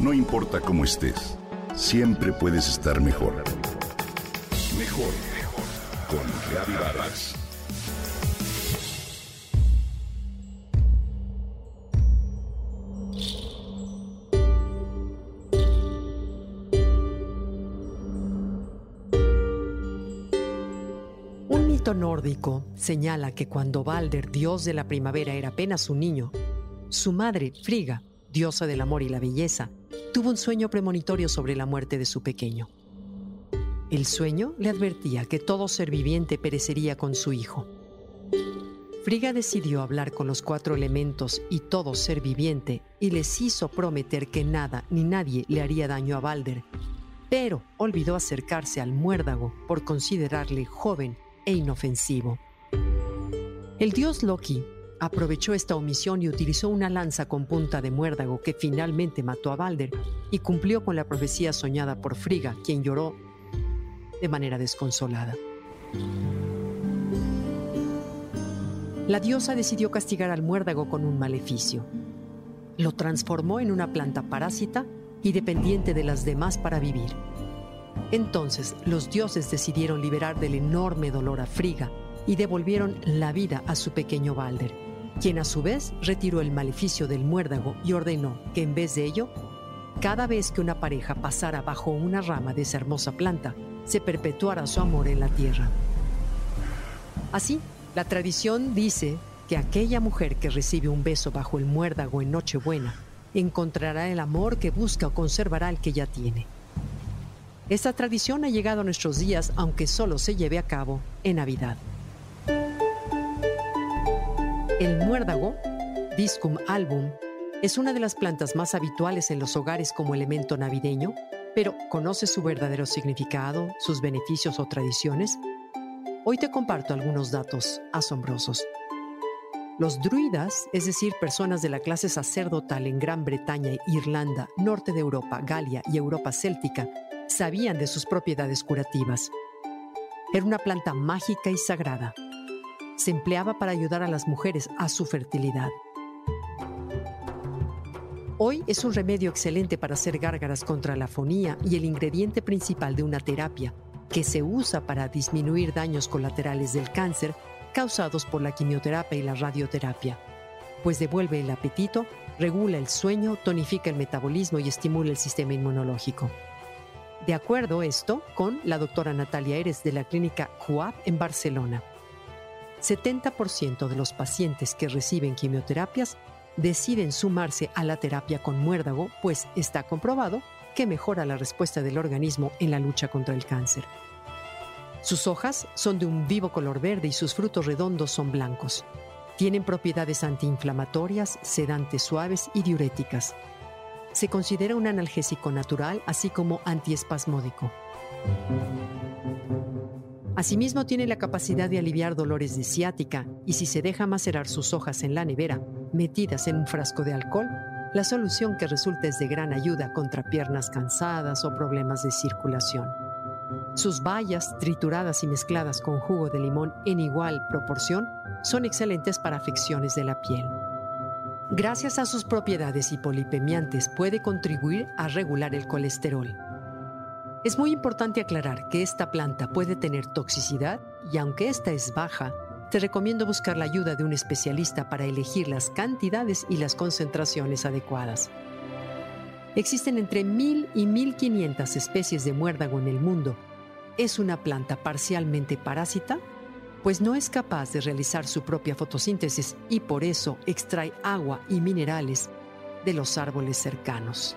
No importa cómo estés, siempre puedes estar mejor. Mejor, mejor. Con Reavivadas. Un mito nórdico señala que cuando Balder, dios de la primavera, era apenas un niño, su madre, Frigga, diosa del amor y la belleza, tuvo un sueño premonitorio sobre la muerte de su pequeño. El sueño le advertía que todo ser viviente perecería con su hijo. Frigga decidió hablar con los cuatro elementos y todo ser viviente y les hizo prometer que nada ni nadie le haría daño a Balder, pero olvidó acercarse al muérdago por considerarle joven e inofensivo. El dios Loki aprovechó esta omisión y utilizó una lanza con punta de muérdago que finalmente mató a Balder y cumplió con la profecía soñada por Frigga, quien lloró de manera desconsolada. La diosa decidió castigar al muérdago con un maleficio. Lo transformó en una planta parásita y dependiente de las demás para vivir. Entonces los dioses decidieron liberar del enorme dolor a Frigga y devolvieron la vida a su pequeño Balder, quien a su vez retiró el maleficio del muérdago y ordenó que en vez de ello, cada vez que una pareja pasara bajo una rama de esa hermosa planta, se perpetuara su amor en la tierra. Así, la tradición dice que aquella mujer que recibe un beso bajo el muérdago en Nochebuena encontrará el amor que busca o conservará el que ya tiene. Esta tradición ha llegado a nuestros días aunque solo se lleve a cabo en Navidad. El muérdago, Discum album, es una de las plantas más habituales en los hogares como elemento navideño, pero ¿conoce su verdadero significado, sus beneficios o tradiciones? Hoy te comparto algunos datos asombrosos. Los druidas, es decir, personas de la clase sacerdotal en Gran Bretaña, Irlanda, norte de Europa, Galia y Europa céltica, sabían de sus propiedades curativas. Era una planta mágica y sagrada. Se empleaba para ayudar a las mujeres a su fertilidad. Hoy es un remedio excelente para hacer gárgaras contra la fonía y el ingrediente principal de una terapia que se usa para disminuir daños colaterales del cáncer causados por la quimioterapia y la radioterapia, pues devuelve el apetito, regula el sueño, tonifica el metabolismo y estimula el sistema inmunológico. De acuerdo esto con la doctora Natalia Eres de la clínica CUAP en Barcelona. 70% de los pacientes que reciben quimioterapias deciden sumarse a la terapia con muérdago, pues está comprobado que mejora la respuesta del organismo en la lucha contra el cáncer. Sus hojas son de un vivo color verde y sus frutos redondos son blancos. Tienen propiedades antiinflamatorias, sedantes suaves y diuréticas. Se considera un analgésico natural, así como antiespasmódico. Asimismo, tiene la capacidad de aliviar dolores de ciática y si se deja macerar sus hojas en la nevera, metidas en un frasco de alcohol, la solución que resulta es de gran ayuda contra piernas cansadas o problemas de circulación. Sus bayas, trituradas y mezcladas con jugo de limón en igual proporción, son excelentes para afecciones de la piel. Gracias a sus propiedades hipolipemiantes puede contribuir a regular el colesterol. Es muy importante aclarar que esta planta puede tener toxicidad y aunque esta es baja, te recomiendo buscar la ayuda de un especialista para elegir las cantidades y las concentraciones adecuadas. Existen entre 1000 y 1500 especies de muérdago en el mundo. Es una planta parcialmente parásita, pues no es capaz de realizar su propia fotosíntesis y por eso extrae agua y minerales de los árboles cercanos.